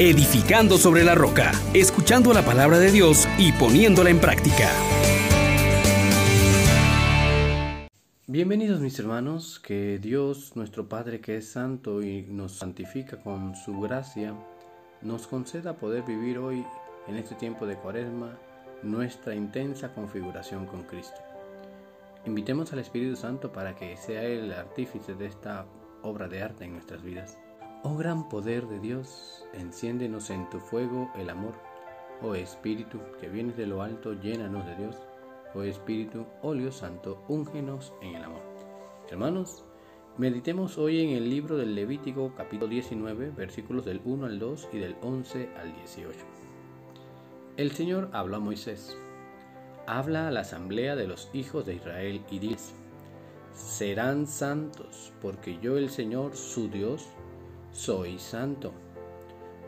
edificando sobre la roca, escuchando la palabra de Dios y poniéndola en práctica. Bienvenidos mis hermanos, que Dios nuestro Padre que es santo y nos santifica con su gracia, nos conceda poder vivir hoy en este tiempo de cuaresma nuestra intensa configuración con Cristo. Invitemos al Espíritu Santo para que sea el artífice de esta obra de arte en nuestras vidas. Oh gran poder de Dios, enciéndenos en tu fuego el amor. Oh Espíritu, que vienes de lo alto, llénanos de Dios. Oh Espíritu, óleo santo, úngenos en el amor. Hermanos, meditemos hoy en el libro del Levítico capítulo 19, versículos del 1 al 2 y del 11 al 18. El Señor habló a Moisés. Habla a la asamblea de los hijos de Israel y dice, serán santos, porque yo el Señor, su Dios, soy santo.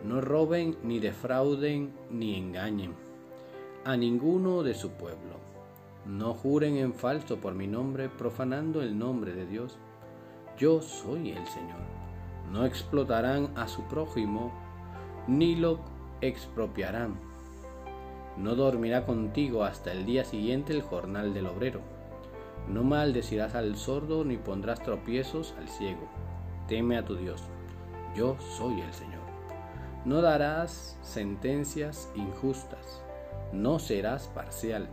No roben, ni defrauden, ni engañen a ninguno de su pueblo. No juren en falso por mi nombre, profanando el nombre de Dios. Yo soy el Señor. No explotarán a su prójimo, ni lo expropiarán. No dormirá contigo hasta el día siguiente el jornal del obrero. No maldecirás al sordo, ni pondrás tropiezos al ciego. Teme a tu Dios yo soy el Señor. No darás sentencias injustas, no serás parcial,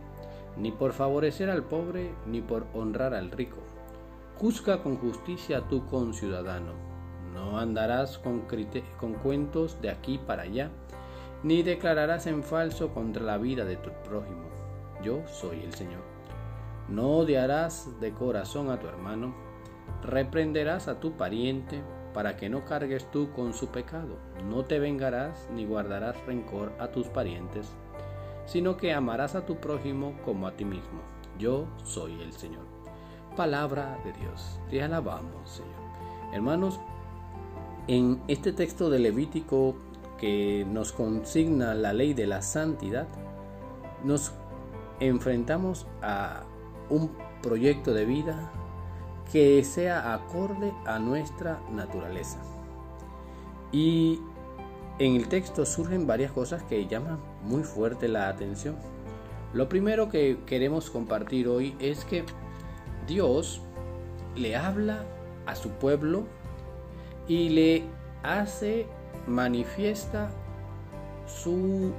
ni por favorecer al pobre, ni por honrar al rico. Juzga con justicia a tu conciudadano. No andarás con, con cuentos de aquí para allá, ni declararás en falso contra la vida de tu prójimo. Yo soy el Señor. No odiarás de corazón a tu hermano, reprenderás a tu pariente, para que no cargues tú con su pecado. No te vengarás ni guardarás rencor a tus parientes, sino que amarás a tu prójimo como a ti mismo. Yo soy el Señor. Palabra de Dios. Te alabamos, Señor. Hermanos, en este texto de Levítico que nos consigna la ley de la santidad, nos enfrentamos a un proyecto de vida que sea acorde a nuestra naturaleza. Y en el texto surgen varias cosas que llaman muy fuerte la atención. Lo primero que queremos compartir hoy es que Dios le habla a su pueblo y le hace manifiesta su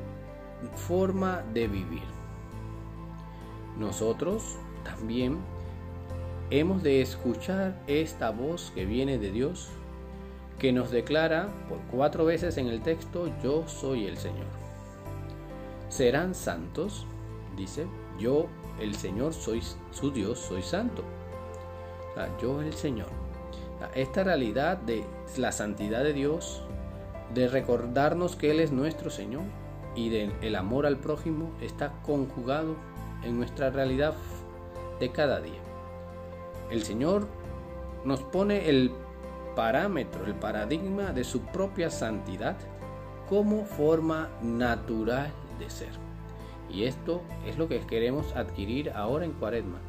forma de vivir. Nosotros también hemos de escuchar esta voz que viene de Dios, que nos declara por cuatro veces en el texto, yo soy el Señor. Serán santos, dice, yo el Señor soy su Dios, soy santo. yo el Señor. esta realidad de la santidad de Dios, de recordarnos que Él es nuestro Señor y del el amor al prójimo está conjugado en nuestra realidad de cada día el Señor nos pone el parámetro, el paradigma de su propia santidad como forma natural de ser. Y esto es lo que queremos adquirir ahora en Cuaresma,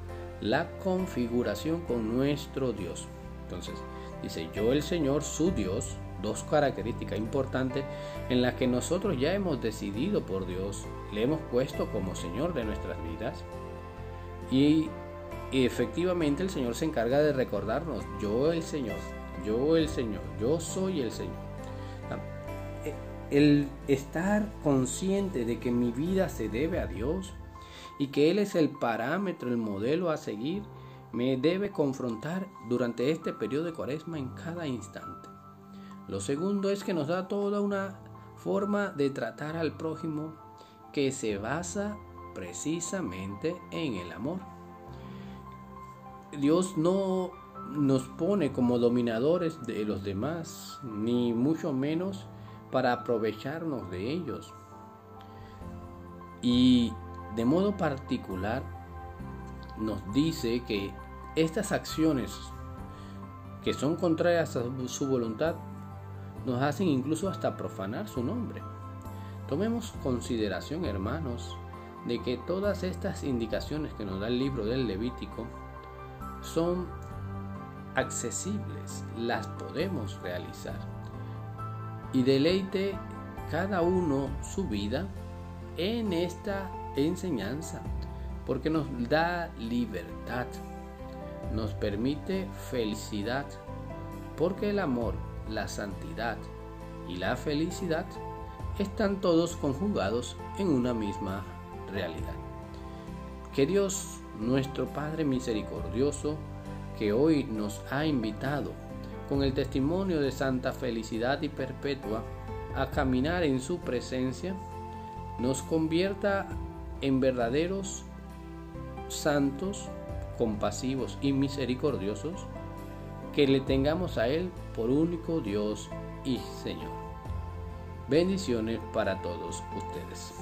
la configuración con nuestro Dios. Entonces, dice yo el Señor, su Dios, dos características importantes en las que nosotros ya hemos decidido por Dios, le hemos puesto como Señor de nuestras vidas. Y y efectivamente el Señor se encarga de recordarnos, yo el Señor, yo el Señor, yo soy el Señor. E, el estar consciente de que mi vida se debe a Dios y que Él es el parámetro, el modelo a seguir, me debe confrontar durante este periodo de cuaresma en cada instante. Lo segundo es que nos da toda una forma de tratar al prójimo que se basa precisamente en el amor. Dios no nos pone como dominadores de los demás, ni mucho menos para aprovecharnos de ellos. Y de modo particular nos dice que estas acciones que son contrarias a su voluntad nos hacen incluso hasta profanar su nombre. Tomemos consideración, hermanos, de que todas estas indicaciones que nos da el libro del Levítico son accesibles, las podemos realizar. Y deleite cada uno su vida en esta enseñanza, porque nos da libertad, nos permite felicidad, porque el amor, la santidad y la felicidad están todos conjugados en una misma realidad. Que Dios, nuestro Padre misericordioso, que hoy nos ha invitado con el testimonio de santa felicidad y perpetua a caminar en su presencia, nos convierta en verdaderos santos, compasivos y misericordiosos, que le tengamos a Él por único Dios y Señor. Bendiciones para todos ustedes.